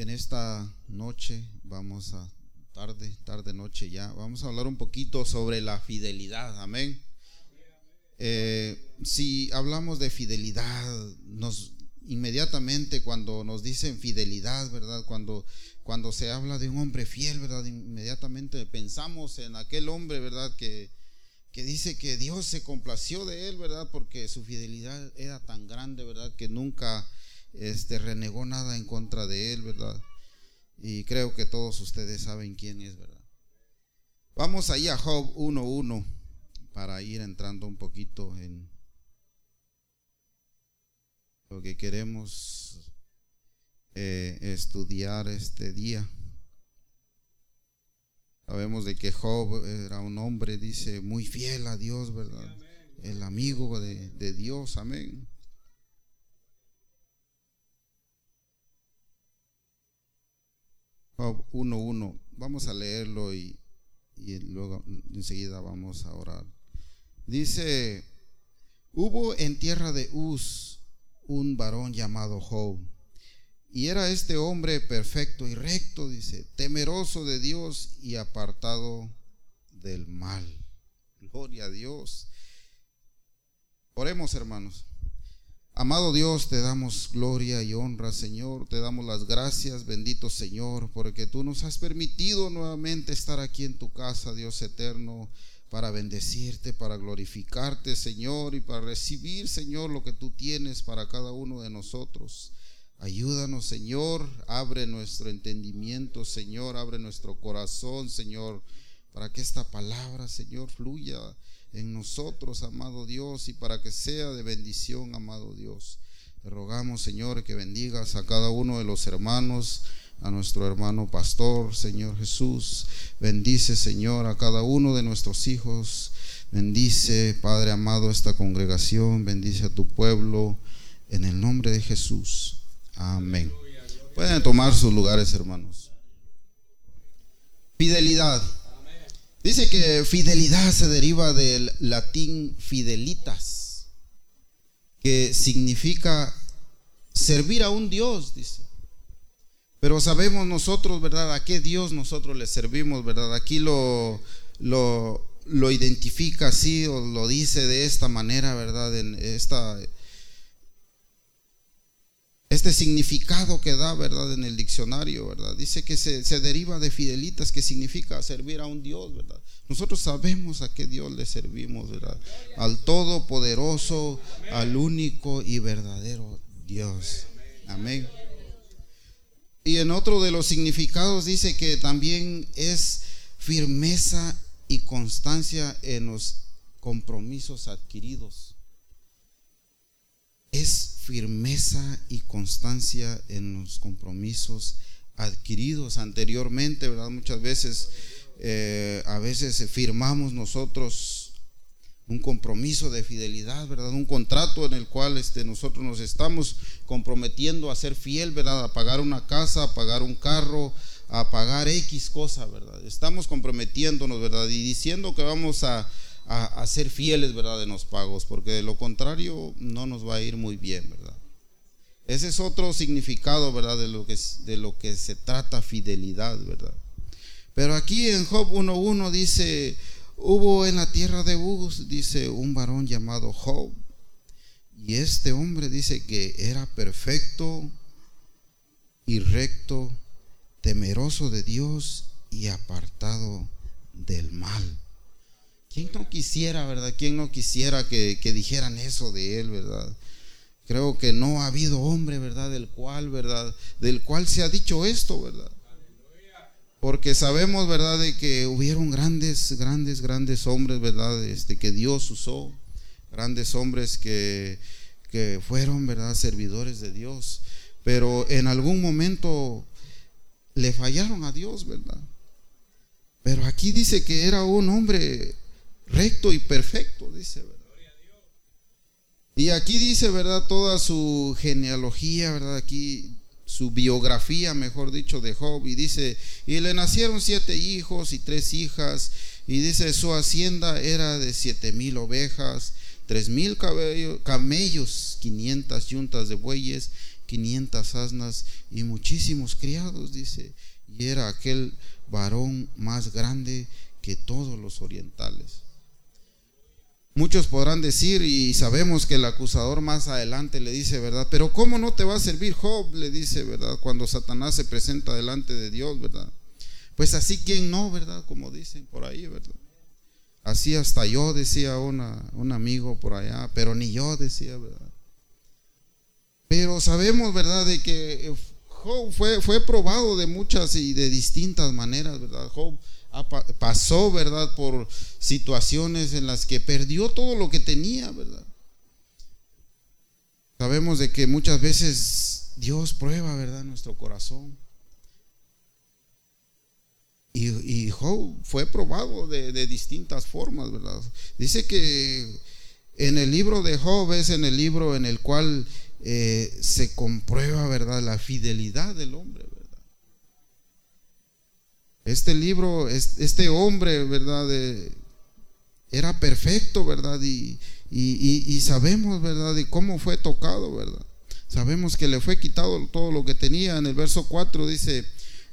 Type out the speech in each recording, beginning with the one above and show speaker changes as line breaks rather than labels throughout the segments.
en esta noche vamos a, tarde, tarde, noche ya, vamos a hablar un poquito sobre la fidelidad, amén. Eh, si hablamos de fidelidad, nos inmediatamente cuando nos dicen fidelidad, ¿verdad? Cuando, cuando se habla de un hombre fiel, ¿verdad? Inmediatamente pensamos en aquel hombre, ¿verdad? Que, que dice que Dios se complació de él, ¿verdad? Porque su fidelidad era tan grande, ¿verdad? Que nunca este, renegó nada en contra de él, ¿verdad? Y creo que todos ustedes saben quién es, ¿verdad? Vamos ahí a Job 1.1 para ir entrando un poquito en lo que queremos eh, estudiar este día. Sabemos de que Job era un hombre, dice, muy fiel a Dios, ¿verdad? El amigo de, de Dios, amén. Job 1.1. Vamos a leerlo y, y luego enseguida vamos a orar. Dice, hubo en tierra de Uz un varón llamado Job. Y era este hombre perfecto y recto, dice, temeroso de Dios y apartado del mal. Gloria a Dios. Oremos, hermanos. Amado Dios, te damos gloria y honra, Señor. Te damos las gracias, bendito Señor, porque tú nos has permitido nuevamente estar aquí en tu casa, Dios eterno, para bendecirte, para glorificarte, Señor, y para recibir, Señor, lo que tú tienes para cada uno de nosotros. Ayúdanos, Señor, abre nuestro entendimiento, Señor, abre nuestro corazón, Señor, para que esta palabra, Señor, fluya en nosotros, amado Dios, y para que sea de bendición, amado Dios. Te rogamos, Señor, que bendigas a cada uno de los hermanos, a nuestro hermano pastor, Señor Jesús. Bendice, Señor, a cada uno de nuestros hijos. Bendice, Padre amado, esta congregación. Bendice a tu pueblo. En el nombre de Jesús. Amén. Pueden tomar sus lugares, hermanos. Fidelidad. Dice que fidelidad se deriva del latín fidelitas, que significa servir a un Dios, dice. Pero sabemos nosotros, ¿verdad? ¿A qué Dios nosotros le servimos, verdad? Aquí lo, lo, lo identifica así o lo dice de esta manera, ¿verdad? En esta este significado que da, ¿verdad? En el diccionario, ¿verdad? Dice que se, deriva de fidelitas, que significa servir a un Dios, ¿verdad? Nosotros sabemos a qué Dios le servimos, ¿verdad? Al todopoderoso, al único y verdadero Dios. Amén. Y en otro de los significados dice que también es firmeza y constancia en los compromisos adquiridos. Es firmeza y constancia en los compromisos adquiridos anteriormente, ¿verdad? Muchas veces, eh, a veces firmamos nosotros un compromiso de fidelidad, ¿verdad? Un contrato en el cual este, nosotros nos estamos comprometiendo a ser fiel, ¿verdad? A pagar una casa, a pagar un carro, a pagar X cosa, ¿verdad? Estamos comprometiéndonos, ¿verdad? Y diciendo que vamos a, a, ser fieles, ¿verdad? En los pagos, porque de lo contrario no nos va a ir muy bien, ¿verdad? Ese es otro significado, ¿verdad? De lo que, de lo que se trata fidelidad, ¿verdad? Pero aquí en Job 1.1 dice, hubo en la tierra de Uz, dice, un varón llamado Job. Y este hombre dice que era perfecto y recto, temeroso de Dios y apartado del mal. ¿Quién no quisiera, verdad? ¿Quién no quisiera que, dijeran eso de él, verdad? Creo que no ha habido hombre, ¿verdad? Del cual, ¿verdad? Del cual se ha dicho esto, ¿verdad? Porque sabemos, ¿verdad? De que hubieron grandes, grandes, grandes hombres, ¿verdad? Este, que Dios usó. Grandes hombres que, que fueron, ¿verdad? Servidores de Dios. Pero en algún momento le fallaron a Dios, ¿verdad? Pero aquí dice que era un hombre recto y perfecto, dice, ¿verdad? Y aquí dice, ¿verdad? Toda su genealogía, ¿verdad? Aquí su biografía, mejor dicho, de Job. Y dice, y le nacieron siete hijos y tres hijas. Y dice, su hacienda era de siete mil ovejas, tres mil camellos, quinientas yuntas de bueyes, quinientas asnas y muchísimos criados, dice, y era aquel varón más grande que todos los orientales. Muchos podrán decir, y sabemos que el acusador más adelante le dice, ¿verdad? Pero ¿cómo no te va a servir Job? Le dice, ¿verdad? Cuando Satanás se presenta delante de Dios, ¿verdad? Pues así, ¿quién no, verdad? Como dicen por ahí, ¿verdad? Así hasta yo, decía una, un amigo por allá, pero ni yo decía, ¿verdad? Pero sabemos, ¿verdad? De que Job fue, fue probado de muchas y de distintas maneras, ¿verdad? Job pasó, ¿verdad? Por situaciones en las que perdió todo lo que tenía, ¿verdad? Sabemos de que muchas veces Dios prueba, ¿verdad? Nuestro corazón. Y, Job fue probado de, de, distintas formas, ¿verdad? Dice que en el libro de Job es en el libro en el cual eh, se comprueba, ¿verdad? La fidelidad del hombre. Este libro, este hombre, ¿verdad? era perfecto, ¿verdad? Y, y, sabemos, ¿verdad? De cómo fue tocado, ¿verdad? Sabemos que le fue quitado todo lo que tenía. En el verso 4 dice,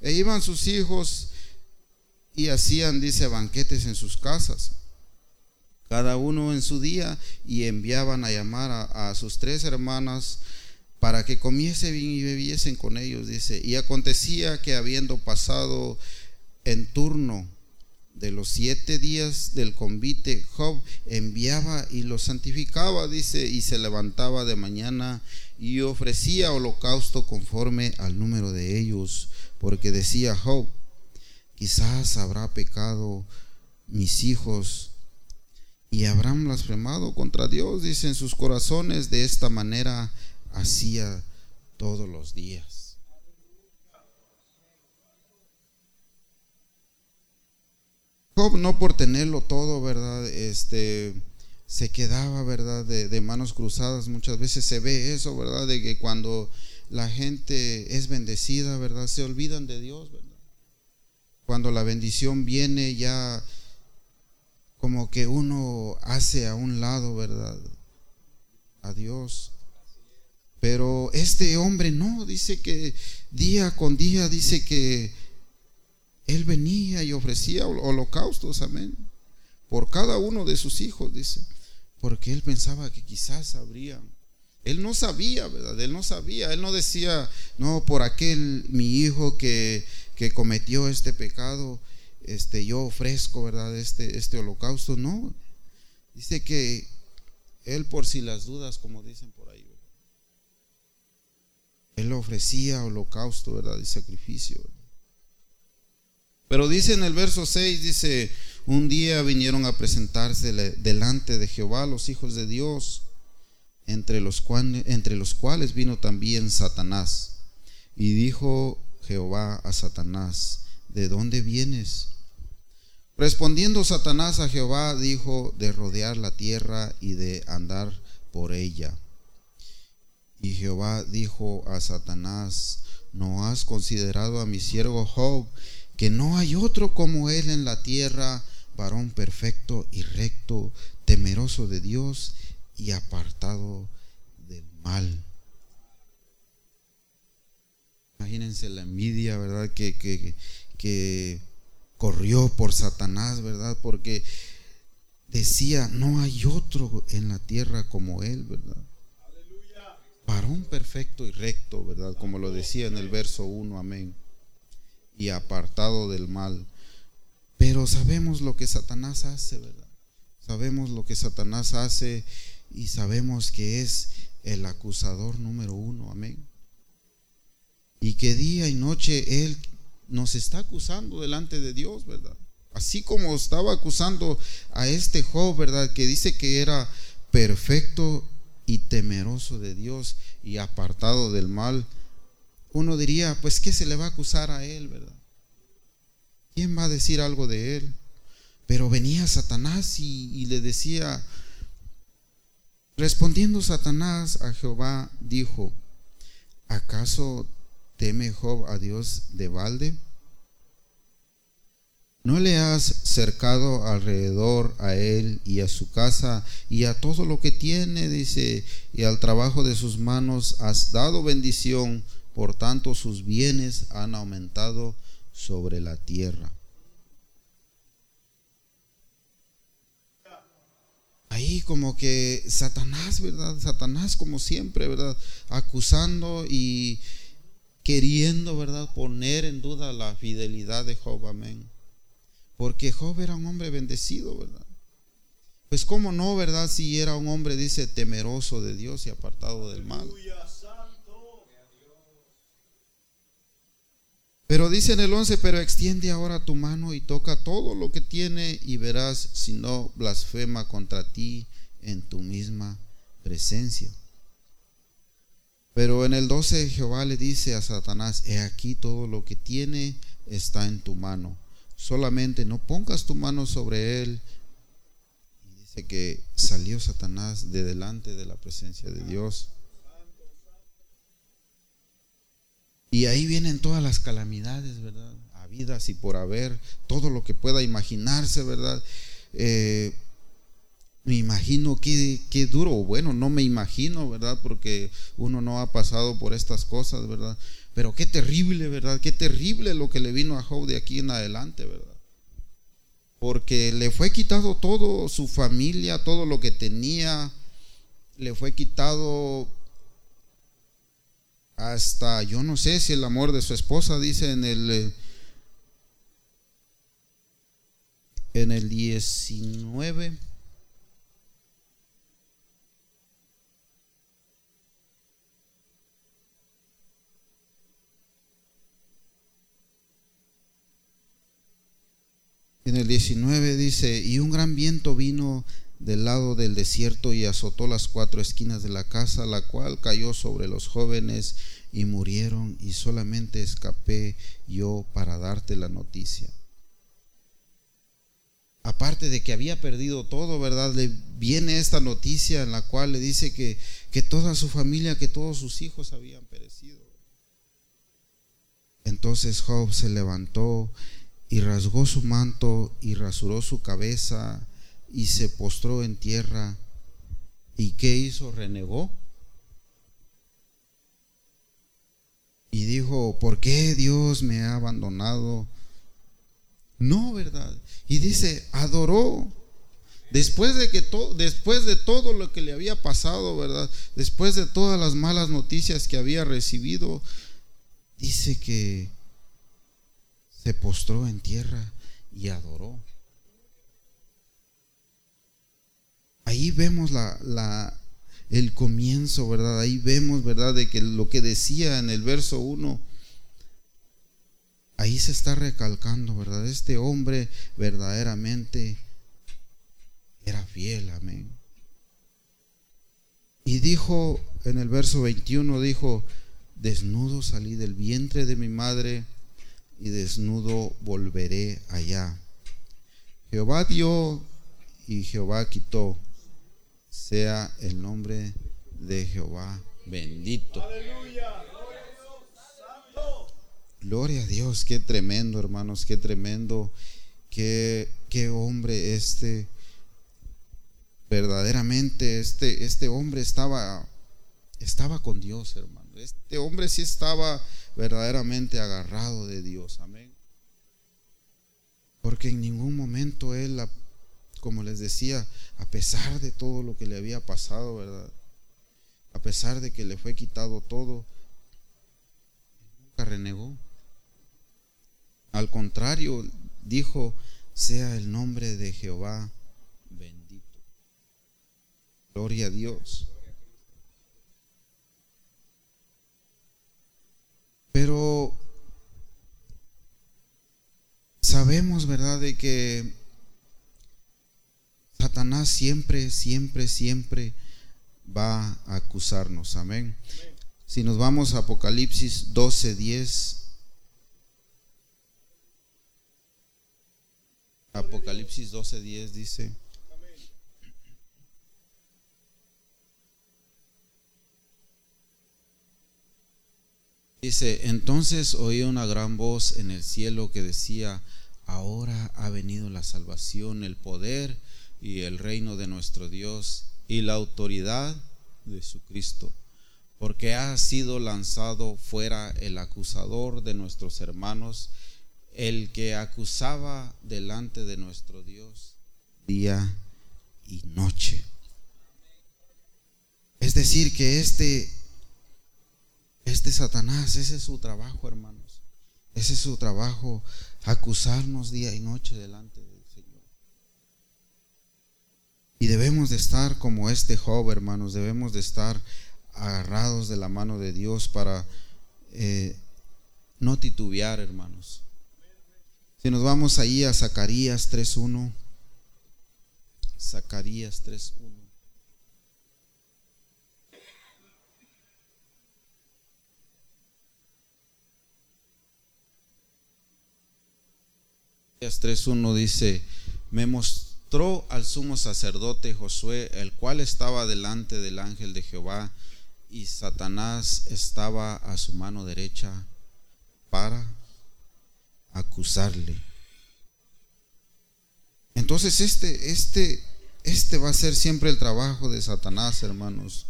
e iban sus hijos y hacían, dice, banquetes en sus casas, cada uno en su día, y enviaban a llamar a, sus tres hermanas para que comiesen y bebiesen con ellos, dice. Y acontecía que habiendo pasado en turno de los siete días del convite, Job enviaba y los santificaba, dice, y se levantaba de mañana y ofrecía holocausto conforme al número de ellos, porque decía Job, quizás habrá pecado mis hijos y habrán blasfemado contra Dios, dice en sus corazones, de esta manera hacía todos los días. Job no por tenerlo todo, ¿verdad? Este se quedaba, ¿verdad? De, manos cruzadas. Muchas veces se ve eso, ¿verdad? De que cuando la gente es bendecida, ¿verdad? Se olvidan de Dios, ¿verdad? Cuando la bendición viene ya como que uno hace a un lado, ¿verdad? A Dios. Pero este hombre no, dice que día con día, dice que él venía y ofrecía holocaustos, amén, por cada uno de sus hijos, dice, porque él pensaba que quizás habría. Él no sabía, ¿verdad? Él no sabía, él no decía, no, por aquel mi hijo que, que cometió este pecado, este, yo ofrezco, ¿verdad? Este, este holocausto, no. Dice que él por si las dudas, como dicen por ahí, él ofrecía holocausto, ¿verdad? Y sacrificio. Pero dice en el verso 6, dice, un día vinieron a presentarse delante de Jehová los hijos de Dios, entre los, cuales, entre los cuales vino también Satanás. Y dijo Jehová a Satanás, ¿de dónde vienes? Respondiendo Satanás a Jehová, dijo, de rodear la tierra y de andar por ella. Y Jehová dijo a Satanás, ¿no has considerado a mi siervo Job? Que no hay otro como Él en la tierra, varón perfecto y recto, temeroso de Dios y apartado del mal. Imagínense la envidia, ¿verdad? Que, que, que corrió por Satanás, ¿verdad? Porque decía, no hay otro en la tierra como Él, ¿verdad? Varón perfecto y recto, ¿verdad? Como lo decía en el verso 1, amén y apartado del mal. Pero sabemos lo que Satanás hace, ¿verdad? Sabemos lo que Satanás hace y sabemos que es el acusador número uno, amén. Y que día y noche Él nos está acusando delante de Dios, ¿verdad? Así como estaba acusando a este Job, ¿verdad? Que dice que era perfecto y temeroso de Dios y apartado del mal uno diría, pues ¿qué se le va a acusar a él, verdad? ¿Quién va a decir algo de él? Pero venía Satanás y, le decía, respondiendo Satanás a Jehová, dijo, ¿acaso teme Job a Dios de balde? ¿No le has cercado alrededor a él y a su casa y a todo lo que tiene, dice, y al trabajo de sus manos has dado bendición, por tanto sus bienes han aumentado sobre la tierra? Ahí como que Satanás, ¿verdad? Satanás como siempre, ¿verdad? Acusando y queriendo, ¿verdad? Poner en duda la fidelidad de Job, amén. Porque Job era un hombre bendecido, ¿verdad? Pues cómo no, ¿verdad? Si era un hombre, dice, temeroso de Dios y apartado del mal. Pero dice en el 11, pero extiende ahora tu mano y toca todo lo que tiene y verás si no blasfema contra ti en tu misma presencia. Pero en el 12 Jehová le dice a Satanás, he aquí todo lo que tiene está en tu mano solamente no pongas tu mano sobre él. Y dice que salió Satanás de delante de la presencia de Dios. Y ahí vienen todas las calamidades, ¿verdad? Habidas y por haber, todo lo que pueda imaginarse, ¿verdad? Eh, me imagino qué, qué duro, bueno, no me imagino, ¿verdad? Porque uno no ha pasado por estas cosas, ¿verdad? Pero qué terrible, ¿verdad? Qué terrible lo que le vino a Job de aquí en adelante, ¿verdad? Porque le fue quitado todo, su familia, todo lo que tenía, le fue quitado hasta, yo no sé si el amor de su esposa, dice en el... Eh, en el 19 En el 19 dice, y un gran viento vino del lado del desierto y azotó las cuatro esquinas de la casa, la cual cayó sobre los jóvenes y murieron y solamente escapé yo para darte la noticia. Aparte de que había perdido todo, ¿verdad? Le viene esta noticia en la cual le dice que, que toda su familia, que todos sus hijos habían perecido. Entonces Job se levantó y rasgó su manto y rasuró su cabeza y se postró en tierra. ¿Y qué hizo? Renegó. Y dijo, ¿por qué Dios me ha abandonado? No, ¿verdad? Y dice, adoró. Después de que después de todo lo que le había pasado, ¿verdad? Después de todas las malas noticias que había recibido, dice que se postró en tierra y adoró. Ahí vemos la, el comienzo, ¿verdad? Ahí vemos, ¿verdad? De que lo que decía en el verso 1, ahí se está recalcando, ¿verdad? Este hombre verdaderamente era fiel, amén. Y dijo en el verso 21, dijo, desnudo salí del vientre de mi madre y desnudo volveré allá. Jehová dio y Jehová quitó. Sea el nombre de Jehová bendito. Gloria a Dios, qué tremendo, hermanos, qué tremendo, qué, qué hombre este. Verdaderamente este, este hombre estaba, estaba con Dios, hermano. Este hombre sí estaba verdaderamente agarrado de Dios. Amén. Porque en ningún momento él, como les decía, a pesar de todo lo que le había pasado, ¿verdad? A pesar de que le fue quitado todo, nunca renegó. Al contrario, dijo, sea el nombre de Jehová bendito. Gloria a Dios. Pero sabemos, ¿verdad?, de que Satanás siempre, siempre, siempre va a acusarnos. Amén. Si nos vamos a Apocalipsis 12, 10. Apocalipsis 12, 10 dice. Dice, entonces oí una gran voz en el cielo que decía, ahora ha venido la salvación, el poder y el reino de nuestro Dios y la autoridad de su Cristo, porque ha sido lanzado fuera el acusador de nuestros hermanos, el que acusaba delante de nuestro Dios día y noche. Es decir, que este, este Satanás, ese es su trabajo, hermanos. Ese es su trabajo, acusarnos día y noche delante del Señor. Y debemos de estar como este joven, hermanos, debemos de estar agarrados de la mano de Dios para eh, no titubear, hermanos. Si nos vamos ahí a Zacarías 3.1, Zacarías 3.1. 3.1 dice, me mostró al sumo sacerdote Josué, el cual estaba delante del ángel de Jehová, y Satanás estaba a su mano derecha para acusarle. Entonces este, este, este va a ser siempre el trabajo de Satanás, hermanos.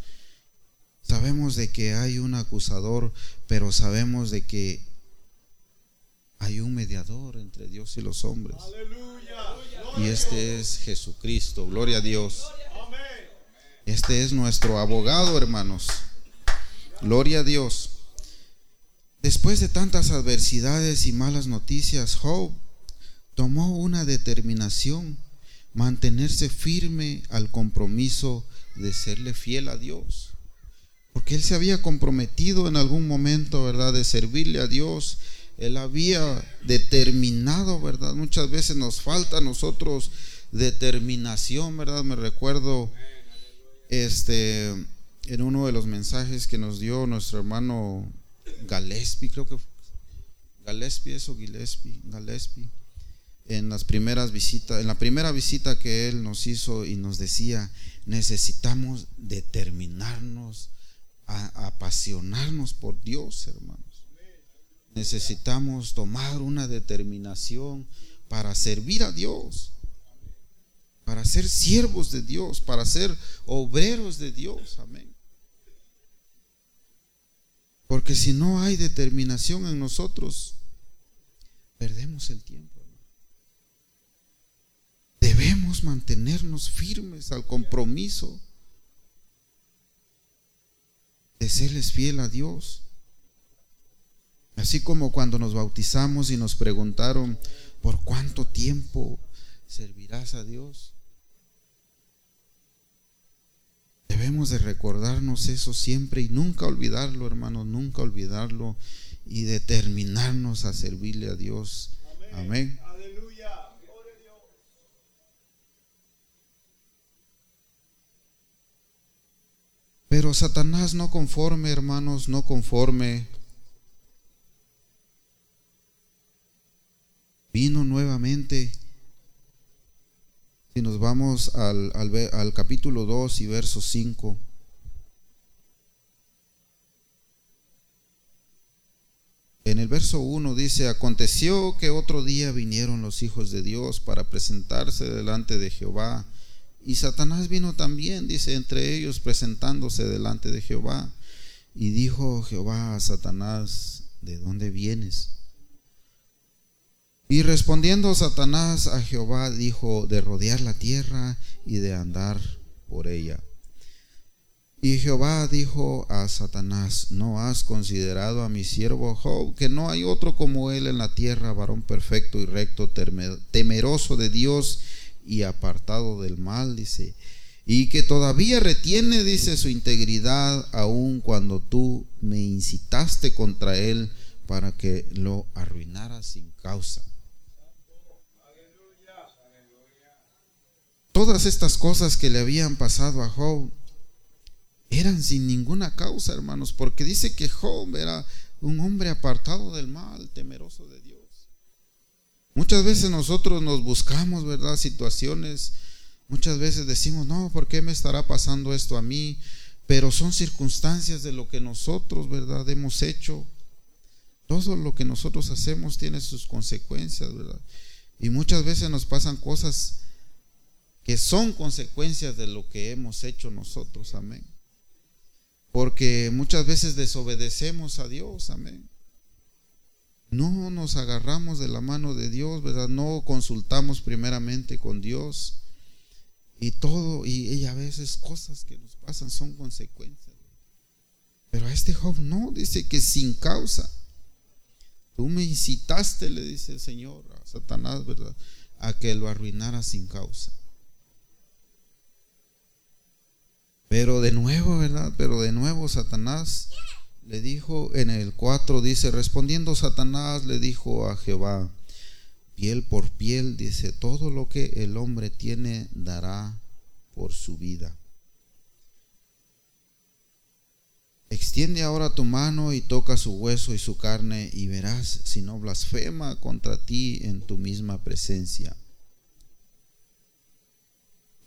Sabemos de que hay un acusador, pero sabemos de que hay un mediador entre Dios y los hombres. Y este es Jesucristo. Gloria a Dios. Este es nuestro abogado, hermanos. Gloria a Dios. Después de tantas adversidades y malas noticias, Job tomó una determinación, mantenerse firme al compromiso de serle fiel a Dios. Porque él se había comprometido en algún momento, ¿verdad?, de servirle a Dios él había determinado, ¿verdad? Muchas veces nos falta a nosotros determinación, ¿verdad? Me recuerdo este en uno de los mensajes que nos dio nuestro hermano Gillespie, creo que Gillespie eso Gillespie, Gillespie en las primeras visitas, en la primera visita que él nos hizo y nos decía, necesitamos determinarnos a apasionarnos por Dios, hermano necesitamos tomar una determinación para servir a Dios, para ser siervos de Dios, para ser obreros de Dios. Amén. Porque si no hay determinación en nosotros, perdemos el tiempo. Debemos mantenernos firmes al compromiso de serles fiel a Dios. Así como cuando nos bautizamos y nos preguntaron, ¿por cuánto tiempo servirás a Dios? Debemos de recordarnos eso siempre y nunca olvidarlo, hermanos, nunca olvidarlo y determinarnos a servirle a Dios. Amén. Pero Satanás no conforme, hermanos, no conforme vino nuevamente. Si nos vamos al, al, capítulo 2 y verso 5. En el verso 1 dice, aconteció que otro día vinieron los hijos de Dios para presentarse delante de Jehová. Y Satanás vino también, dice, entre ellos presentándose delante de Jehová. Y dijo Jehová a Satanás, ¿de dónde vienes? Y respondiendo Satanás a Jehová dijo, de rodear la tierra y de andar por ella. Y Jehová dijo a Satanás, ¿no has considerado a mi siervo Job, que no hay otro como él en la tierra, varón perfecto y recto, temeroso de Dios y apartado del mal? Dice, y que todavía retiene, dice, su integridad, aun cuando tú me incitaste contra él para que lo arruinara sin causa. Todas estas cosas que le habían pasado a Job eran sin ninguna causa, hermanos, porque dice que Job era un hombre apartado del mal, temeroso de Dios. Muchas veces nosotros nos buscamos, ¿verdad? Situaciones, muchas veces decimos, no, ¿por qué me estará pasando esto a mí? Pero son circunstancias de lo que nosotros, ¿verdad? Hemos hecho. Todo lo que nosotros hacemos tiene sus consecuencias, ¿verdad? Y muchas veces nos pasan cosas que son consecuencias de lo que hemos hecho nosotros, amén. Porque muchas veces desobedecemos a Dios, amén. No nos agarramos de la mano de Dios, ¿verdad? No consultamos primeramente con Dios. Y todo, y, a veces cosas que nos pasan son consecuencias. Pero a este Job no, dice que sin causa. Tú me incitaste, le dice el Señor a Satanás, ¿verdad? A que lo arruinara sin causa. Pero de nuevo, ¿verdad? Pero de nuevo Satanás le dijo en el 4, dice, respondiendo Satanás le dijo a Jehová, piel por piel, dice, todo lo que el hombre tiene dará por su vida. Extiende ahora tu mano y toca su hueso y su carne y verás si no blasfema contra ti en tu misma presencia.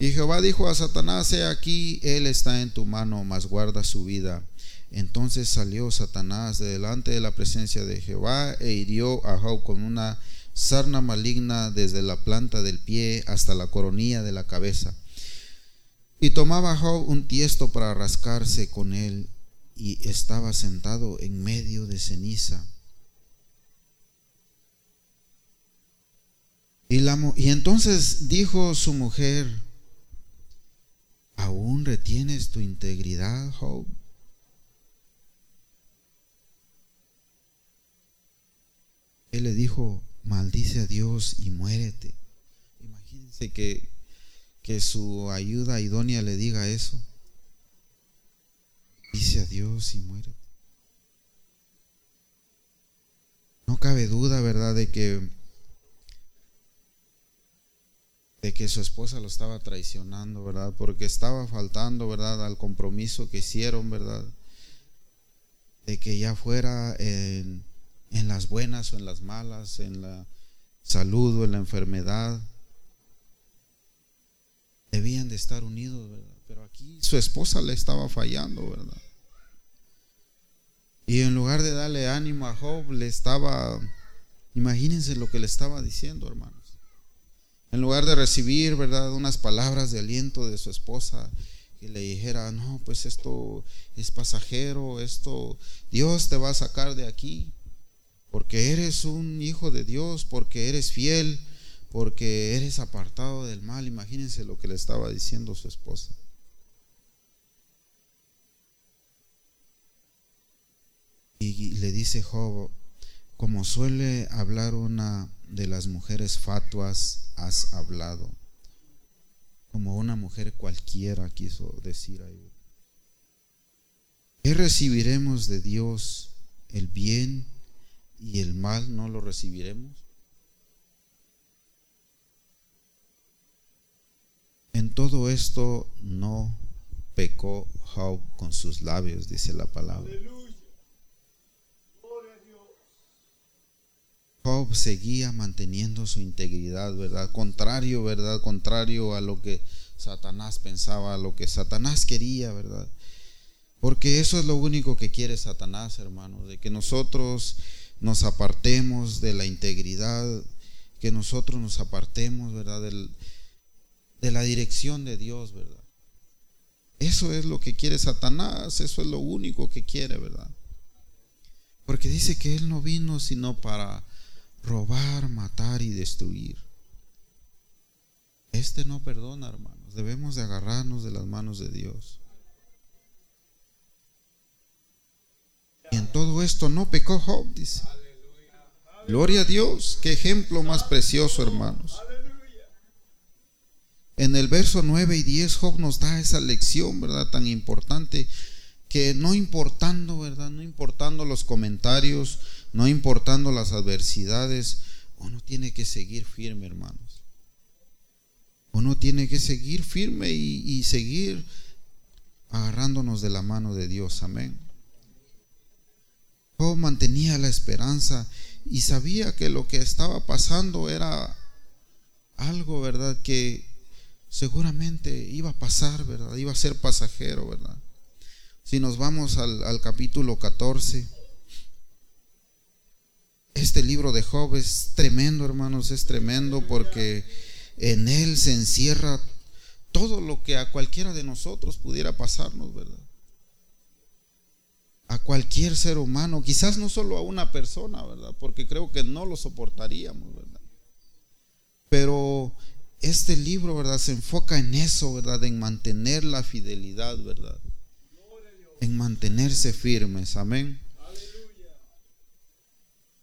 Y Jehová dijo a Satanás, he aquí, él está en tu mano, mas guarda su vida. Entonces salió Satanás de delante de la presencia de Jehová e hirió a Job con una sarna maligna desde la planta del pie hasta la coronilla de la cabeza. Y tomaba Job un tiesto para rascarse con él y estaba sentado en medio de ceniza. Y, y entonces dijo su mujer, ¿aún retienes tu integridad, Job? Él le dijo, maldice a Dios y muérete. Imagínense que, que su ayuda idónea le diga eso. Dice a Dios y muérete. No cabe duda, ¿verdad?, de que de que su esposa lo estaba traicionando, ¿verdad? Porque estaba faltando, ¿verdad?, al compromiso que hicieron, ¿verdad? De que ya fuera en en las buenas o en las malas, en la salud o en la enfermedad. Debían de estar unidos, ¿verdad? Pero aquí su esposa le estaba fallando, ¿verdad? Y en lugar de darle ánimo a Job, le estaba, imagínense lo que le estaba diciendo, hermanos. En lugar de recibir, ¿verdad? Unas palabras de aliento de su esposa, que le dijera, no, pues esto es pasajero, esto, Dios te va a sacar de aquí porque eres un hijo de Dios, porque eres fiel, porque eres apartado del mal. Imagínense lo que le estaba diciendo su esposa. Y le dice Job, como suele hablar una de las mujeres fatuas, has hablado. Como una mujer cualquiera quiso decir ahí. ¿Qué recibiremos de Dios? ¿El bien y el mal no lo recibiremos? En todo esto no pecó Job con sus labios, dice la palabra. Job seguía manteniendo su integridad, ¿verdad? Contrario, ¿verdad? Contrario a lo que Satanás pensaba, a lo que Satanás quería, ¿verdad? Porque eso es lo único que quiere Satanás, hermanos, de que nosotros nos apartemos de la integridad, que nosotros nos apartemos, ¿verdad? de la dirección de Dios, ¿verdad? Eso es lo que quiere Satanás, eso es lo único que quiere, ¿verdad? Porque dice que Él no vino sino para robar, matar y destruir. Este no perdona, hermanos. Debemos de agarrarnos de las manos de Dios. Y en todo esto no pecó Job, dice. Gloria a Dios, qué ejemplo más precioso, hermanos. En el verso 9 y 10 Job nos da esa lección, ¿verdad? Tan importante que no importando, ¿verdad? No importando los comentarios, no importando las adversidades, uno tiene que seguir firme, hermanos. Uno tiene que seguir firme y, seguir agarrándonos de la mano de Dios. Amén mantenía la esperanza y sabía que lo que estaba pasando era algo, ¿verdad? Que seguramente iba a pasar, ¿verdad? Iba a ser pasajero, ¿verdad? Si nos vamos al, al capítulo 14, Este libro de Job es tremendo, hermanos, es tremendo porque en él se encierra todo lo que a cualquiera de nosotros pudiera pasarnos, ¿verdad? A cualquier ser humano, quizás no solo a una persona, ¿verdad? Porque creo que no lo soportaríamos, ¿verdad? Pero este libro, ¿verdad? Se enfoca en eso, ¿verdad? En mantener la fidelidad, ¿verdad? En mantenerse firmes, amén.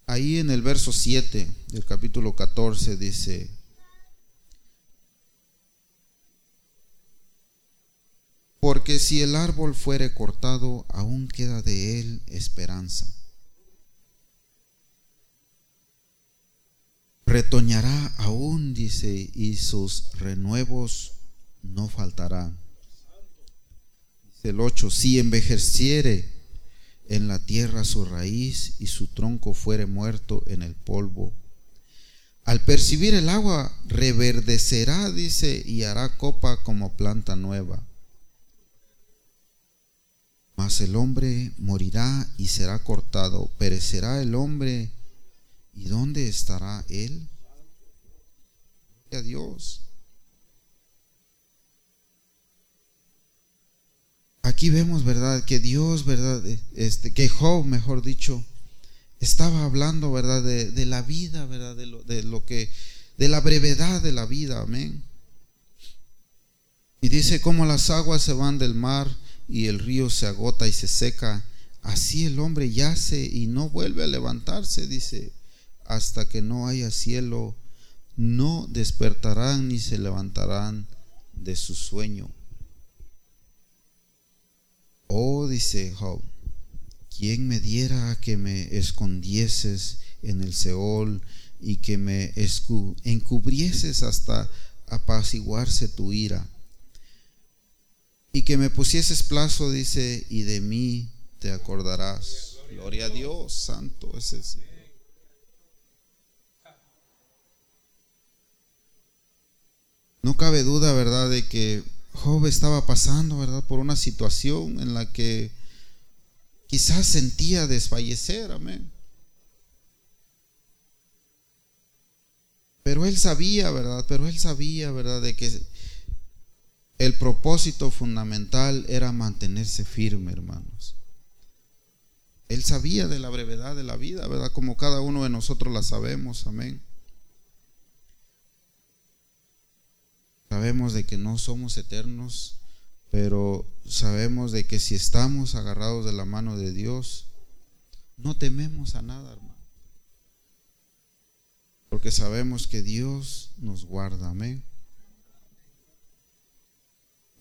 Ahí en el verso 7 del capítulo 14 dice, porque si el árbol fuere cortado, aún queda de él esperanza. Retoñará aún, dice, y sus renuevos no faltarán. Dice el 8, si envejeciere en la tierra su raíz y su tronco fuere muerto en el polvo. Al percibir el agua, reverdecerá, dice, y hará copa como planta nueva. Mas el hombre morirá y será cortado, perecerá el hombre, ¿y dónde estará él? A Dios. Aquí vemos, ¿verdad? Que Dios, ¿verdad? Este, que Job, mejor dicho, estaba hablando, ¿verdad? De, la vida, ¿verdad? De lo, de lo, que, de la brevedad de la vida, amén. Y dice, como las aguas se van del mar y el río se agota y se seca, así el hombre yace y no vuelve a levantarse, dice, hasta que no haya cielo, no despertarán ni se levantarán de su sueño. Oh, dice Job, ¿quién me diera que me escondieses en el Seol y que me encubrieses hasta apaciguarse tu ira? Y que me pusieses plazo, dice, y de mí te acordarás. Gloria a Dios, santo es. No cabe duda, ¿verdad?, de que Job estaba pasando, ¿verdad?, por una situación en la que quizás sentía desfallecer, amén. Pero él sabía, ¿verdad? Pero él sabía, ¿verdad?, de que el propósito fundamental era mantenerse firme, hermanos. Él sabía de la brevedad de la vida, ¿verdad? Como cada uno de nosotros la sabemos, amén. Sabemos de que no somos eternos, pero sabemos de que si estamos agarrados de la mano de Dios, no tememos a nada, hermano. Porque sabemos que Dios nos guarda, amén.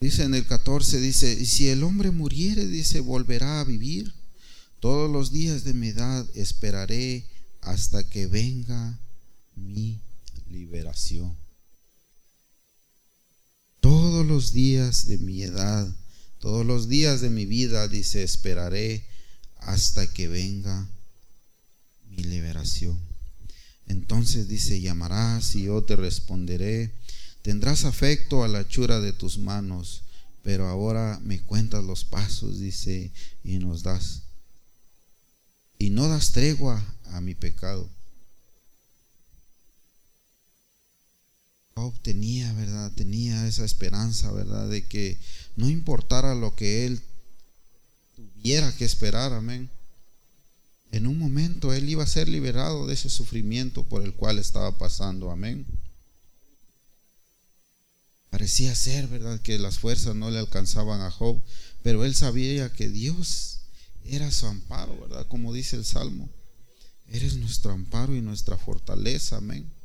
Dice en el 14, dice, y si el hombre muriere, dice, volverá a vivir. Todos los días de mi edad esperaré hasta que venga mi liberación todos los días de mi edad, todos los días de mi vida, dice, esperaré hasta que venga mi liberación. Entonces dice, llamarás y yo te responderé, tendrás afecto a la hechura de tus manos, pero ahora me cuentas los pasos, dice, y nos das. Y no das tregua a mi pecado. Job tenía, ¿verdad? Tenía esa esperanza, ¿verdad? De que no importara lo que él tuviera que esperar, amén. En un momento él iba a ser liberado de ese sufrimiento por el cual estaba pasando, amén. Parecía ser, ¿verdad? Que las fuerzas no le alcanzaban a Job, pero él sabía que Dios era su amparo, ¿verdad? Como dice el Salmo. Eres nuestro amparo y nuestra fortaleza, amén.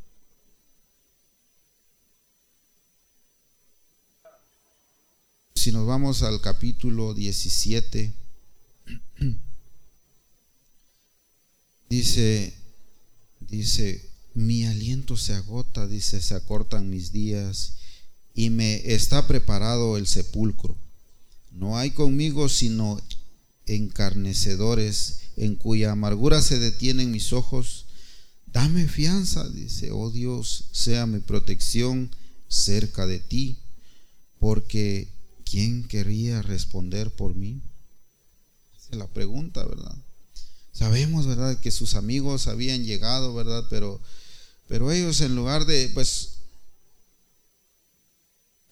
Si nos vamos al capítulo 17, dice, dice, mi aliento se agota, dice, se acortan mis días y me está preparado el sepulcro. No hay conmigo sino encarnecedores en cuya amargura se detienen mis ojos. Dame fianza, dice, oh Dios, sea mi protección cerca de ti, porque ¿quién querría responder por mí? Esa es la pregunta, ¿verdad? Sabemos, ¿verdad?, que sus amigos habían llegado, ¿verdad? Pero, pero ellos en lugar de, pues,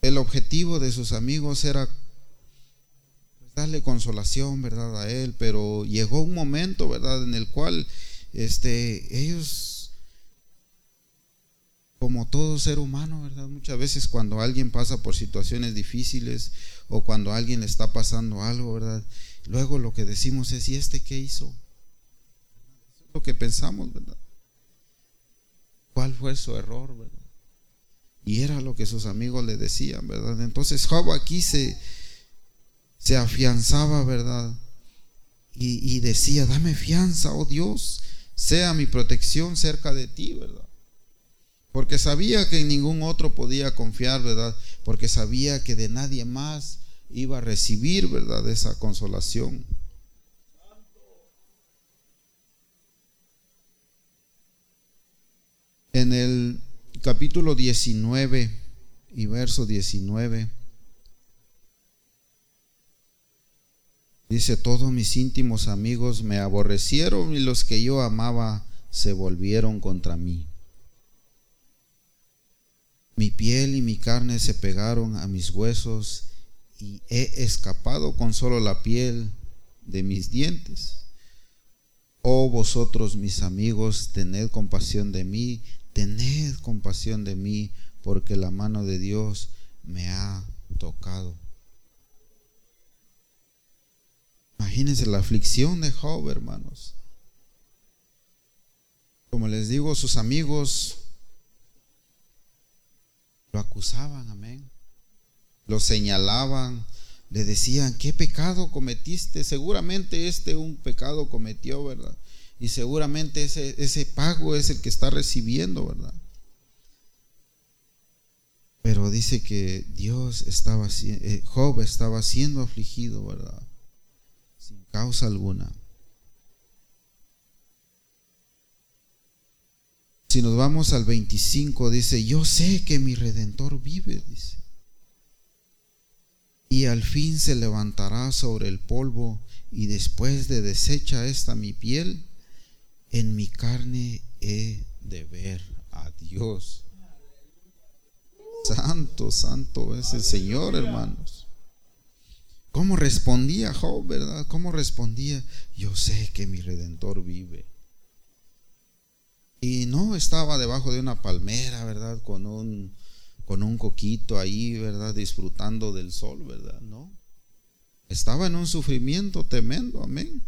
el objetivo de sus amigos era darle consolación, ¿verdad? A él, pero llegó un momento, ¿verdad? En el cual, este, ellos, como todo ser humano, ¿verdad? Muchas veces cuando alguien pasa por situaciones difíciles o cuando alguien le está pasando algo, ¿verdad? Luego lo que decimos es, ¿y este qué hizo? lo que pensamos, ¿verdad? ¿Cuál fue su error, verdad? Y era lo que sus amigos le decían, ¿verdad? Entonces Job aquí se, se afianzaba, ¿verdad? Y, y decía, dame fianza, oh Dios, sea mi protección cerca de ti, ¿verdad? Porque sabía que en ningún otro podía confiar, ¿verdad? Porque sabía que de nadie más iba a recibir, ¿verdad? Esa consolación. En el capítulo 19 y verso 19 dice, todos mis íntimos amigos me aborrecieron y los que yo amaba se volvieron contra mí. Mi piel y mi carne se pegaron a mis huesos y he escapado con solo la piel de mis dientes. Oh vosotros mis amigos, tened compasión de mí, tened compasión de mí, porque la mano de Dios me ha tocado. Imagínense la aflicción de Job, hermanos. Como les digo, sus amigos lo acusaban, amén. Lo señalaban, le decían, ¿qué pecado cometiste? Seguramente este un pecado cometió, ¿verdad? Y seguramente ese, ese pago es el que está recibiendo, ¿verdad? Pero dice que Dios estaba, eh, Job estaba siendo afligido, ¿verdad? Sin causa alguna. Si nos vamos al 25, dice, yo sé que mi redentor vive, dice. Y al fin se levantará sobre el polvo y después de deshecha esta mi piel, en mi carne he de ver a Dios. Santo, santo es el Señor, hermanos. ¿Cómo respondía Job, verdad? ¿Cómo respondía? Yo sé que mi redentor vive. Y no estaba debajo de una palmera, ¿verdad? Con un, con un coquito ahí, ¿verdad? Disfrutando del sol, ¿verdad? No. Estaba en un sufrimiento tremendo, amén.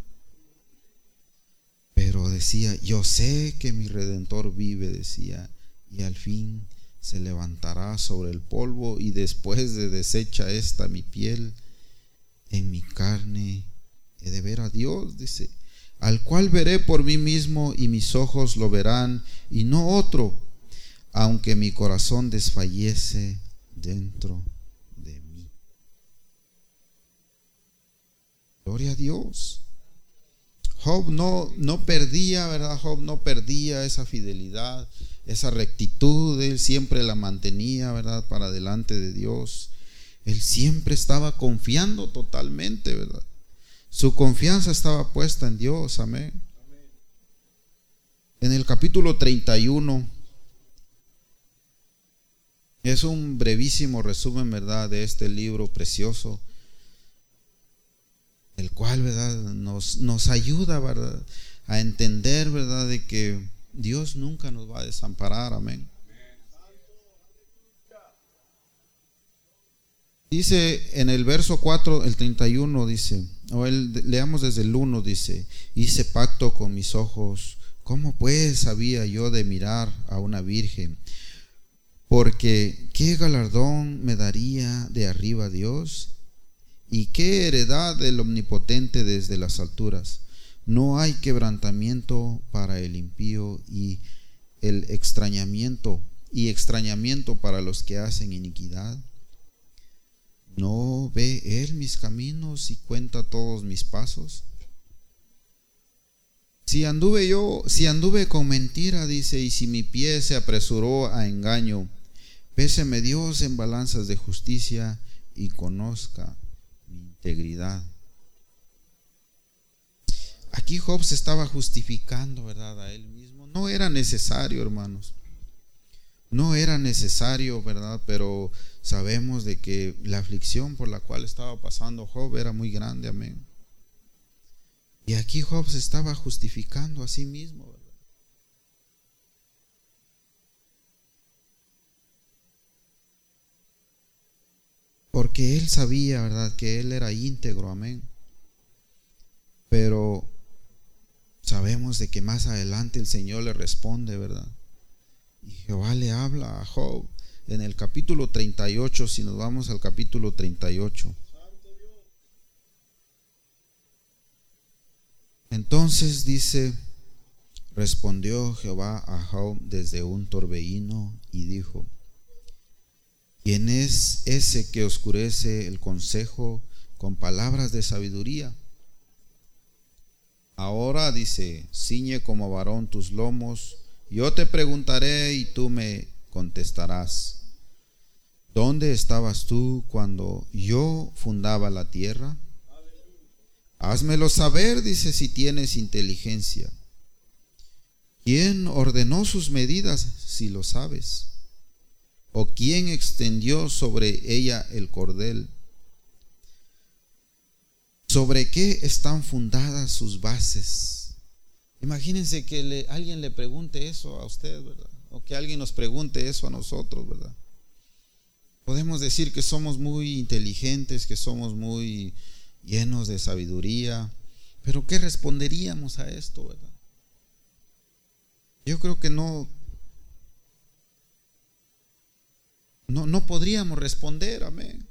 Pero decía, yo sé que mi redentor vive, decía, y al fin se levantará sobre el polvo y después de deshecha esta mi piel, en mi carne he de ver a Dios, dice, al cual veré por mí mismo y mis ojos lo verán y no otro, aunque mi corazón desfallece dentro de mí. Gloria a Dios. Job no, no perdía, ¿verdad? Job no perdía esa fidelidad, esa rectitud, él siempre la mantenía, ¿verdad? Para delante de Dios. Él siempre estaba confiando totalmente, ¿verdad? Su confianza estaba puesta en Dios, amén. En el capítulo 31 es un brevísimo resumen, ¿verdad?, de este libro precioso el cual, ¿verdad? Nos, nos ayuda, ¿verdad? A entender, ¿verdad? De que Dios nunca nos va a desamparar, amén. Dice en el verso 4, el 31 dice, leamos desde el 1, dice, hice pacto con mis ojos, ¿cómo pues había yo de mirar a una virgen? Porque ¿qué galardón me daría de arriba Dios? ¿Y qué heredad del omnipotente desde las alturas? No hay quebrantamiento para el impío y el extrañamiento y extrañamiento para los que hacen iniquidad. ¿No ve él mis caminos y cuenta todos mis pasos? Si anduve yo, si anduve con mentira, dice, y si mi pie se apresuró a engaño, péseme Dios en balanzas de justicia y conozca integridad. Aquí Job se estaba justificando, ¿verdad? A él mismo. No era necesario, hermanos. No era necesario, ¿verdad? Pero sabemos de que la aflicción por la cual estaba pasando Job era muy grande, amén. Y aquí Job se estaba justificando a sí mismo, ¿verdad? Porque él sabía, ¿verdad? Que él era íntegro, amén. Pero sabemos de que más adelante el Señor le responde, ¿verdad? Y Jehová le habla a Job en el capítulo 38, si nos vamos al capítulo 38. Entonces dice, respondió Jehová a Job desde un torbellino y dijo, ¿quién es ese que oscurece el consejo con palabras de sabiduría? Ahora dice, ciñe como varón tus lomos, yo te preguntaré y tú me contestarás. ¿Dónde estabas tú cuando yo fundaba la tierra? Házmelo saber, dice, si tienes inteligencia. ¿Quién ordenó sus medidas, si lo sabes? ¿O quién extendió sobre ella el cordel? ¿Sobre qué están fundadas sus bases? Imagínense que alguien le pregunte eso a usted, ¿verdad? O que alguien nos pregunte eso a nosotros, ¿verdad? Podemos decir que somos muy inteligentes, que somos muy llenos de sabiduría, pero ¿qué responderíamos a esto, verdad? Yo creo que no, no, no podríamos responder, amén.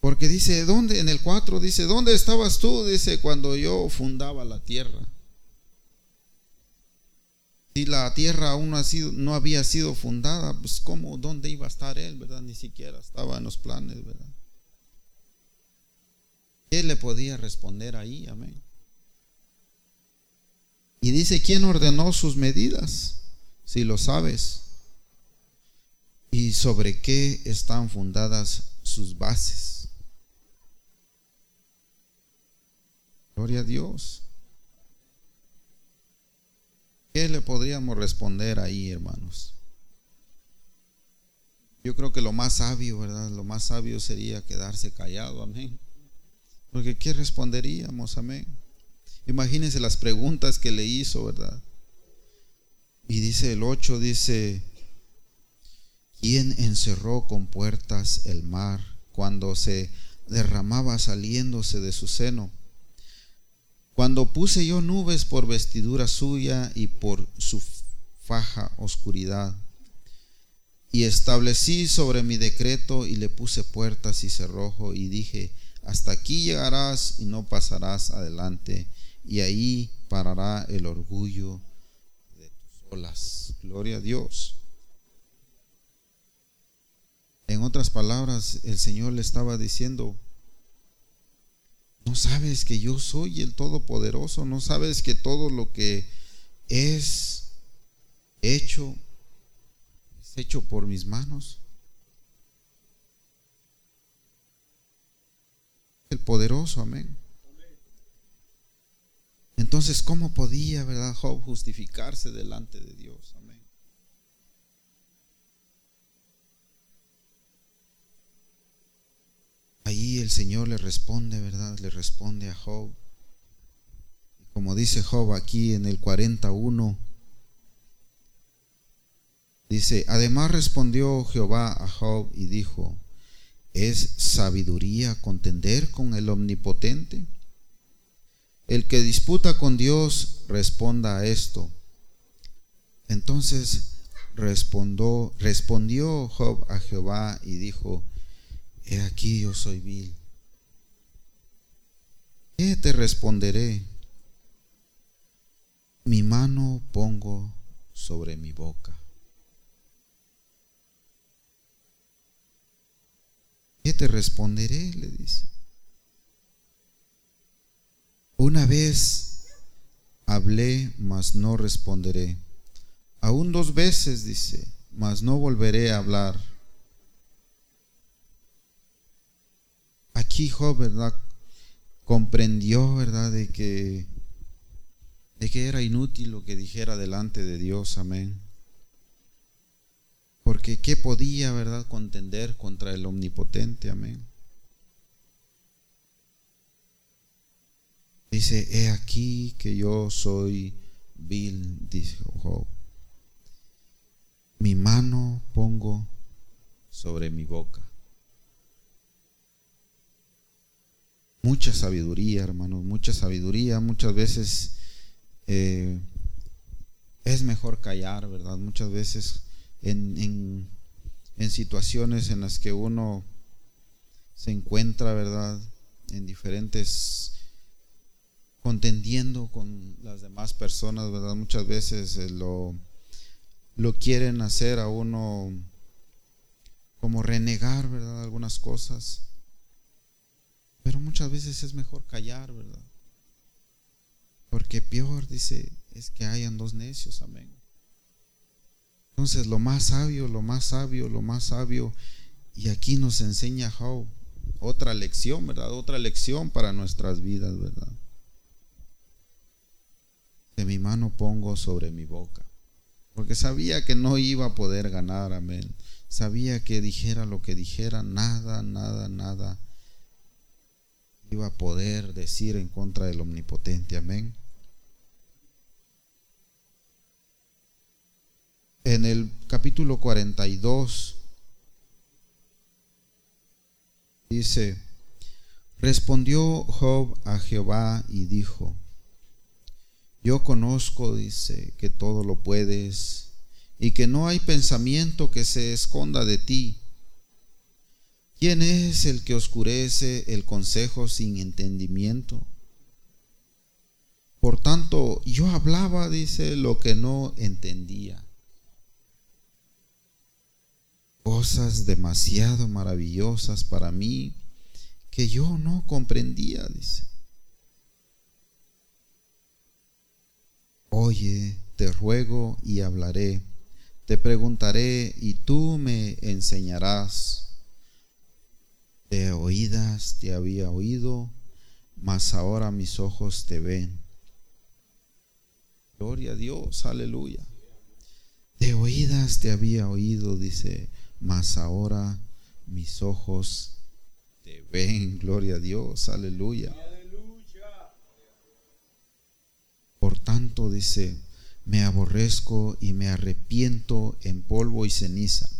Porque dice, ¿dónde? En el 4 dice, ¿dónde estabas tú? Dice, cuando yo fundaba la tierra. Si la tierra aún no, ha sido, no había sido fundada, pues ¿cómo? ¿Dónde iba a estar él? ¿Verdad? Ni siquiera estaba en los planes, ¿verdad? ¿Qué le podía responder ahí? Amén. Y dice, ¿quién ordenó sus medidas? Si lo sabes. ¿Y sobre qué están fundadas sus bases? Gloria a Dios. ¿Qué le podríamos responder ahí, hermanos? Yo creo que lo más sabio, ¿verdad? Lo más sabio sería quedarse callado, amén. Porque ¿qué responderíamos, amén? Imagínense las preguntas que le hizo, ¿verdad? Y dice el 8, dice, ¿quién encerró con puertas el mar cuando se derramaba saliéndose de su seno? Cuando puse yo nubes por vestidura suya y por su faja oscuridad, y establecí sobre mi decreto y le puse puertas y cerrojo y dije, hasta aquí llegarás y no pasarás adelante, y ahí parará el orgullo de tus olas. Gloria a Dios. En otras palabras, el Señor le estaba diciendo, no sabes que yo soy el Todopoderoso, no sabes que todo lo que es hecho es hecho por mis manos. El poderoso, amén. Entonces, ¿cómo podía, verdad, Job justificarse delante de Dios? Ahí el Señor le responde, ¿verdad? Le responde a Job. Como dice Job aquí en el 41, dice, además respondió Jehová a Job y dijo, ¿es sabiduría contender con el omnipotente? El que disputa con Dios responda a esto. Entonces respondió, respondió Job a Jehová y dijo, He aquí yo soy vil. ¿Qué te responderé? Mi mano pongo sobre mi boca. ¿Qué te responderé? Le dice. Una vez hablé, mas no responderé. Aún dos veces dice, mas no volveré a hablar. Aquí Job, ¿verdad? comprendió, ¿verdad?, de que, de que era inútil lo que dijera delante de Dios, amén. Porque ¿qué podía, verdad, contender contra el omnipotente, amén? Dice, he aquí que yo soy vil, dijo Job. Mi mano pongo sobre mi boca. Mucha sabiduría, hermanos, mucha sabiduría. Muchas veces eh, es mejor callar, ¿verdad? Muchas veces en, en situaciones en las que uno se encuentra, ¿verdad? En diferentes contendiendo con las demás personas, ¿verdad? Muchas veces eh, lo, lo quieren hacer a uno como renegar, ¿verdad? Algunas cosas. Pero muchas veces es mejor callar, ¿verdad? Porque peor, dice, es que hayan dos necios, amén. Entonces, lo más sabio, lo más sabio, lo más sabio, y aquí nos enseña Job otra lección, ¿verdad? Otra lección para nuestras vidas, ¿verdad? De mi mano pongo sobre mi boca, porque sabía que no iba a poder ganar, amén. Sabía que dijera lo que dijera, nada, nada, nada iba a poder decir en contra del omnipotente. Amén. En el capítulo 42 dice, respondió Job a Jehová y dijo, yo conozco, dice, que todo lo puedes y que no hay pensamiento que se esconda de ti. ¿Quién es el que oscurece el consejo sin entendimiento? Por tanto, yo hablaba, dice, lo que no entendía. Cosas demasiado maravillosas para mí que yo no comprendía, dice. Oye, te ruego y hablaré, te preguntaré y tú me enseñarás de oídas te había oído, mas ahora mis ojos te ven. Gloria a Dios, aleluya. De oídas te había oído, dice, mas ahora mis ojos te ven. Gloria a Dios, aleluya. Por tanto, dice, me aborrezco y me arrepiento en polvo y ceniza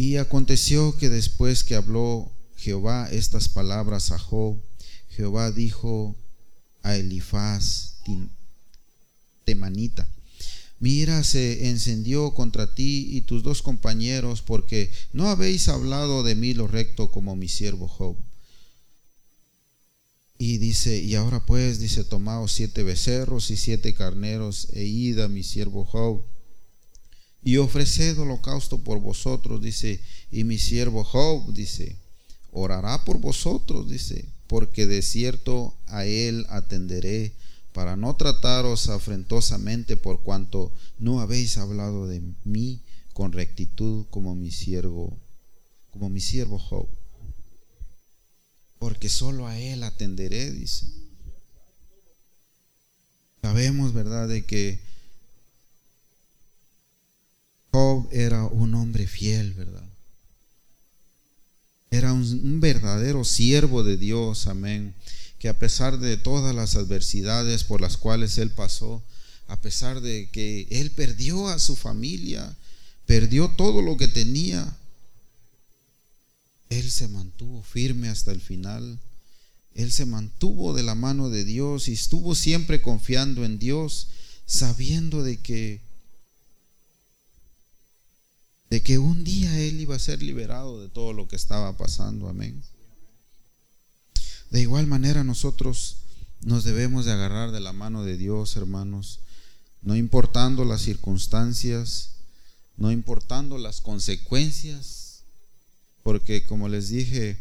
y aconteció que después que habló Jehová estas palabras a Job, Jehová dijo a Elifaz temanita, Mira, se encendió contra ti y tus dos compañeros, porque no habéis hablado de mí lo recto como mi siervo Job. Y dice, y ahora pues, dice, tomaos siete becerros y siete carneros e id a mi siervo Job y ofreced holocausto por vosotros, dice, y mi siervo Job, dice, orará por vosotros, dice, porque de cierto a él atenderé para no trataros afrentosamente por cuanto no habéis hablado de mí con rectitud como mi siervo, como mi siervo Job. Porque solo a él atenderé, dice. Sabemos, ¿verdad?, de que Job era un hombre fiel, ¿verdad? Era un, verdadero siervo de Dios, amén. Que a pesar de todas las adversidades por las cuales él pasó, a pesar de que él perdió a su familia, perdió todo lo que tenía, él se mantuvo firme hasta el final. Él se mantuvo de la mano de Dios y estuvo siempre confiando en Dios, sabiendo de que de que un día él iba a ser liberado de todo lo que estaba pasando. Amén. De igual manera nosotros nos debemos de agarrar de la mano de Dios, hermanos, no importando las circunstancias, no importando las consecuencias, porque como les dije,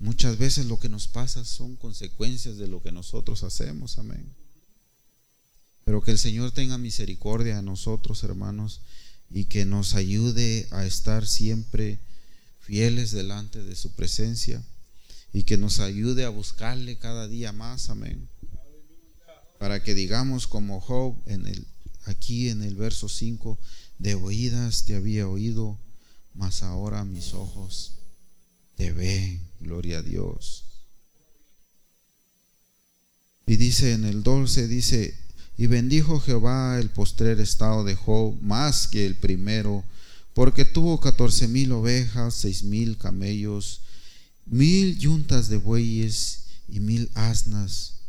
muchas veces lo que nos pasa son consecuencias de lo que nosotros hacemos, amén. Pero que el Señor tenga misericordia a nosotros, hermanos, y que nos ayude a estar siempre fieles delante de su presencia y que nos ayude a buscarle cada día más, amén. Para que digamos como Job en el aquí en el verso 5, de oídas te había oído, mas ahora mis ojos te ven, gloria a Dios. Y dice en el 12, dice, y bendijo Jehová el postrer estado de Job más que el primero, porque tuvo catorce mil ovejas, seis mil camellos, mil yuntas de bueyes y mil asnas.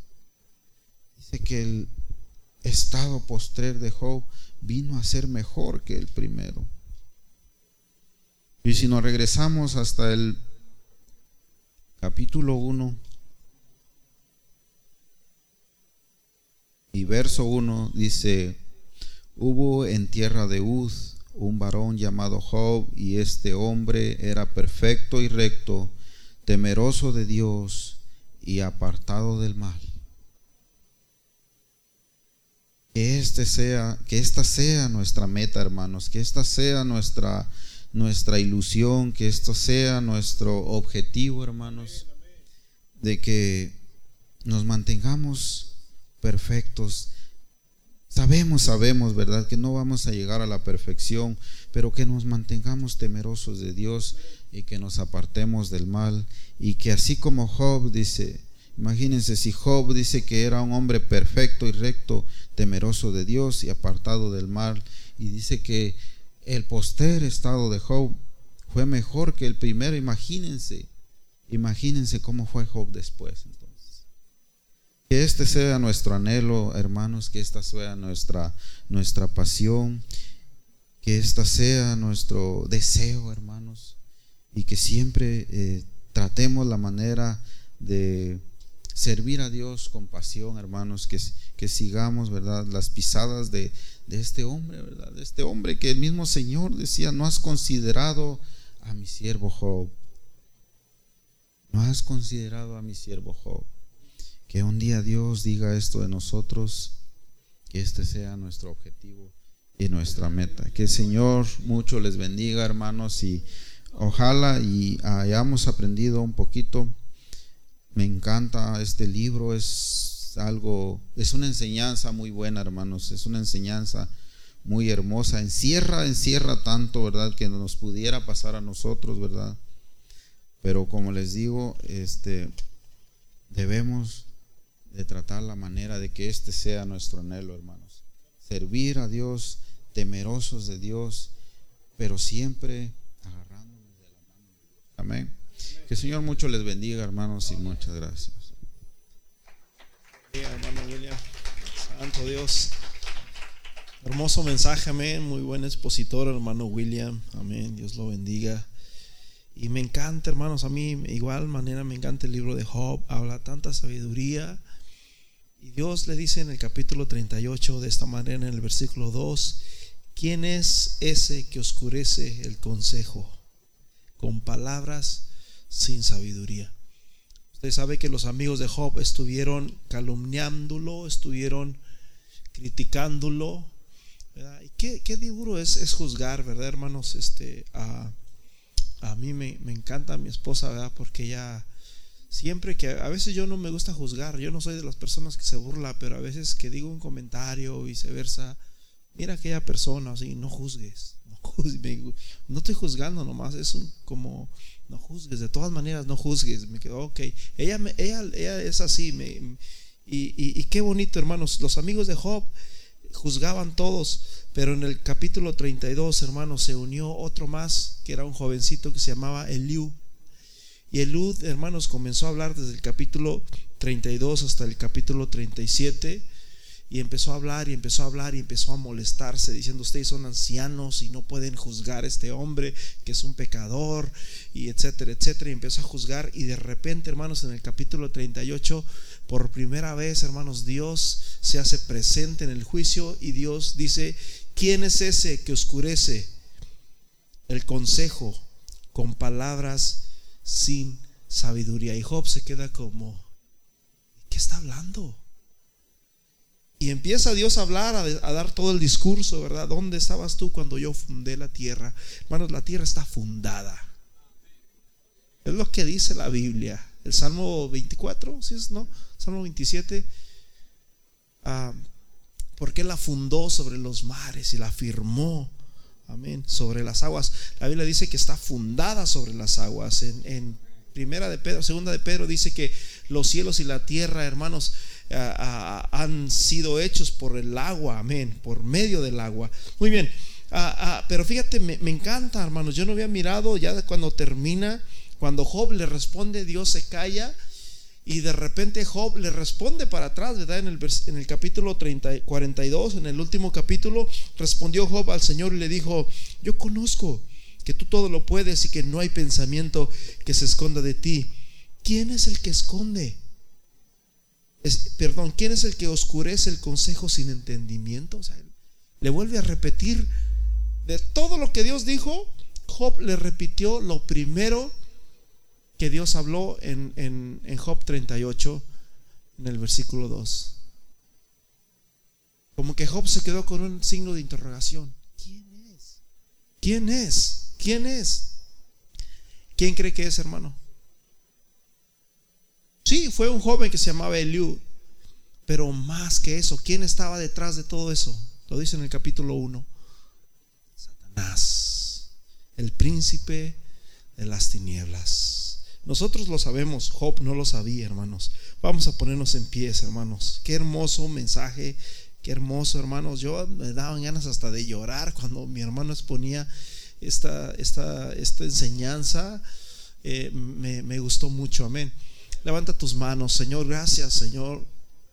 Dice que el estado postrer de Job vino a ser mejor que el primero. Y si nos regresamos hasta el capítulo 1 y verso 1 dice, hubo en tierra de Uz un varón llamado Job y este hombre era perfecto y recto, temeroso de Dios y apartado del mal. Que este sea, que esta sea nuestra meta, hermanos, que esta sea nuestra nuestra ilusión, que esto sea nuestro objetivo, hermanos, de que nos mantengamos perfectos. Sabemos, sabemos, ¿verdad? Que no vamos a llegar a la perfección, pero que nos mantengamos temerosos de Dios y que nos apartemos del mal. Y que así como Job dice, imagínense si Job dice que era un hombre perfecto y recto, temeroso de Dios y apartado del mal, y dice que el poster estado de Job fue mejor que el primero. Imagínense, imagínense cómo fue Job después. Que este sea nuestro anhelo, hermanos, que esta sea nuestra, nuestra pasión, que esta sea nuestro deseo, hermanos, y que siempre eh, tratemos la manera de servir a Dios con pasión, hermanos, que, que sigamos, ¿verdad? Las pisadas de, de este hombre, ¿verdad? De este hombre que el mismo Señor decía, no has considerado a mi siervo Job. No has considerado a mi siervo Job. Que un día Dios diga esto de nosotros, que este sea nuestro objetivo y nuestra meta. Que el Señor mucho les bendiga, hermanos, y ojalá y hayamos aprendido un poquito. Me encanta este libro, es algo, es una enseñanza muy buena, hermanos, es una enseñanza muy hermosa. Encierra, encierra tanto, ¿verdad? Que nos pudiera pasar a nosotros, ¿verdad? Pero como les digo, este, debemos de tratar la manera de que este sea nuestro anhelo, hermanos. Servir a Dios, temerosos de Dios, pero siempre agarrándonos de la mano de Dios. Amén. Que el Señor mucho les bendiga, hermanos, y muchas gracias
hermano William. Santo Dios. Hermoso mensaje, amén. Muy buen expositor, hermano William. Amén. Dios lo bendiga. Y me encanta, hermanos, a mí igual manera me encanta el libro de Job. Habla tanta sabiduría. Y Dios le dice en el capítulo 38 de esta manera, en el versículo 2, ¿quién es ese que oscurece el consejo con palabras sin sabiduría? Usted sabe que los amigos de Job estuvieron calumniándolo, estuvieron criticándolo. ¿Y qué, qué duro es, es, juzgar, ¿verdad, hermanos? Este, a, a mí me, me, encanta mi esposa, ¿verdad? Porque ella siempre que a veces yo no me gusta juzgar, yo no soy de las personas que se burla, pero a veces que digo un comentario o viceversa, mira aquella persona, así, no juzgues, no, no estoy juzgando nomás, es un como no juzgues, de todas maneras no juzgues. Me quedó, ok. Ella, ella, ella es así. Me, y, y, qué bonito, hermanos. Los amigos de Job juzgaban todos, pero en el capítulo 32, hermanos, se unió otro más, que era un jovencito que se llamaba Eliú. Y Eliú, hermanos, comenzó a hablar desde el capítulo 32 hasta el capítulo 37 y empezó a hablar y empezó a hablar y empezó a molestarse diciendo ustedes son ancianos y no pueden juzgar a este hombre que es un pecador y etcétera, etcétera. Y empezó a juzgar y de repente, hermanos, en el capítulo 38, por primera vez, hermanos, Dios se hace presente en el juicio y Dios dice, ¿quién es ese que oscurece el consejo con palabras sin sabiduría? Y Job se queda como, ¿qué está hablando? Y empieza Dios a hablar, a, dar todo el discurso, ¿verdad? ¿Dónde estabas tú cuando yo fundé la tierra? Hermanos, la tierra está fundada. Es lo que dice la Biblia. el Salmo 24, ¿sí es? No, Salmo 27. Ah, porque la fundó sobre los mares y la firmó, amén, sobre las aguas. La Biblia dice que está fundada sobre las aguas. En, primera de Pedro, segunda de Pedro dice que los cielos y la tierra, hermanos, han sido hechos por el agua, amén, por medio del agua. Muy bien, pero fíjate, me, me encanta, hermanos, yo no había mirado ya cuando termina cuando Job le responde, Dios se calla y de repente Job le responde para atrás, ¿verdad? En el, en el capítulo 30, 42, en el último capítulo, respondió Job al Señor y le dijo, yo conozco que tú todo lo puedes y que no hay pensamiento que se esconda de ti. ¿Quién es el que esconde? perdón, ¿quién es el que oscurece el consejo sin entendimiento? Le vuelve a repetir de todo lo que Dios dijo, Job le repitió lo primero que Dios habló en, en, Job 38, en el versículo 2. Como que Job se quedó con un signo de interrogación. ¿Quién es? ¿Quién es? ¿Quién es? ¿Quién cree que es, hermano? Sí, fue un joven que se llamaba Eliú, pero más que eso, ¿quién estaba detrás de todo eso? Lo dice en el capítulo 1. Satanás, el príncipe de las tinieblas. Nosotros lo sabemos, Job no lo sabía, hermanos. Vamos a ponernos en pies, hermanos. Qué hermoso mensaje, qué hermoso, hermanos. Yo me daban ganas hasta de llorar cuando mi hermano exponía esta, esta, esta enseñanza. Eh, me, me gustó mucho, amén. Levanta tus manos, Señor. Gracias, Señor.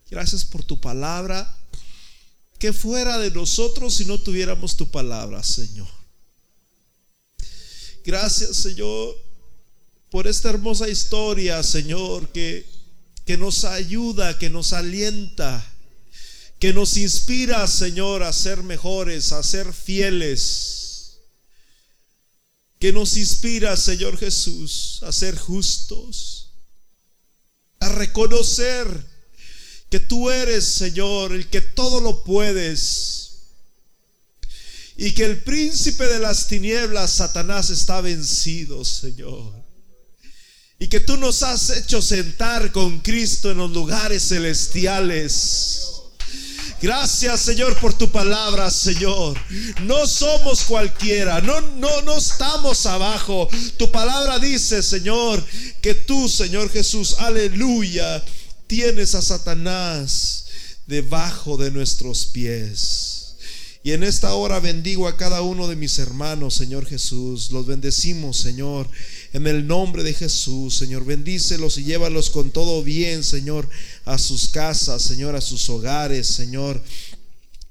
Gracias por tu palabra. Que fuera de nosotros si no tuviéramos tu palabra, Señor. Gracias, Señor por esta hermosa historia, Señor, que, que nos ayuda, que nos alienta, que nos inspira, Señor, a ser mejores, a ser fieles, que nos inspira, Señor Jesús, a ser justos, a reconocer que tú eres, Señor, el que todo lo puedes. Y que el príncipe de las tinieblas, Satanás, está vencido, Señor y que tú nos has hecho sentar con Cristo en los lugares celestiales. Gracias, Señor, por tu palabra, Señor. No somos cualquiera, no, no, no estamos abajo. Tu palabra dice, Señor, que tú, Señor Jesús, aleluya, tienes a Satanás debajo de nuestros pies. Y en esta hora bendigo a cada uno de mis hermanos, Señor Jesús. Los bendecimos, Señor, en el nombre de Jesús, Señor. Bendícelos y llévalos con todo bien, Señor, a sus casas, Señor, a sus hogares, Señor.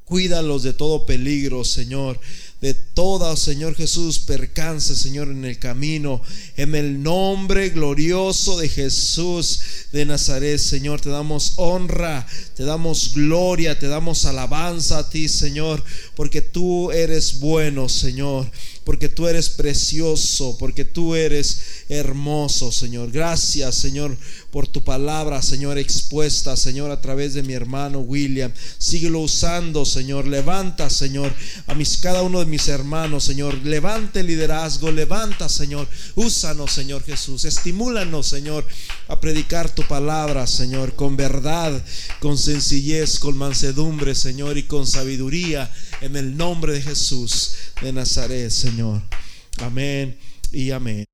Cuídalos de todo peligro, Señor de toda, Señor Jesús, percance, Señor, en el camino. En el nombre glorioso de Jesús de Nazaret, Señor, te damos honra, te damos gloria, te damos alabanza a ti, Señor, porque tú eres bueno, Señor porque tú eres precioso, porque tú eres hermoso, Señor. Gracias, Señor, por tu palabra, Señor, expuesta, Señor, a través de mi hermano William. Síguelo usando, Señor. Levanta, Señor, a mis, cada uno de mis hermanos, Señor. Levante liderazgo, levanta, Señor. Úsanos, Señor Jesús. Estimúlanos, Señor, a predicar tu palabra, Señor, con verdad, con sencillez, con mansedumbre, Señor, y con sabiduría, en el nombre de Jesús de Nazaret, Señor. Amén y amén.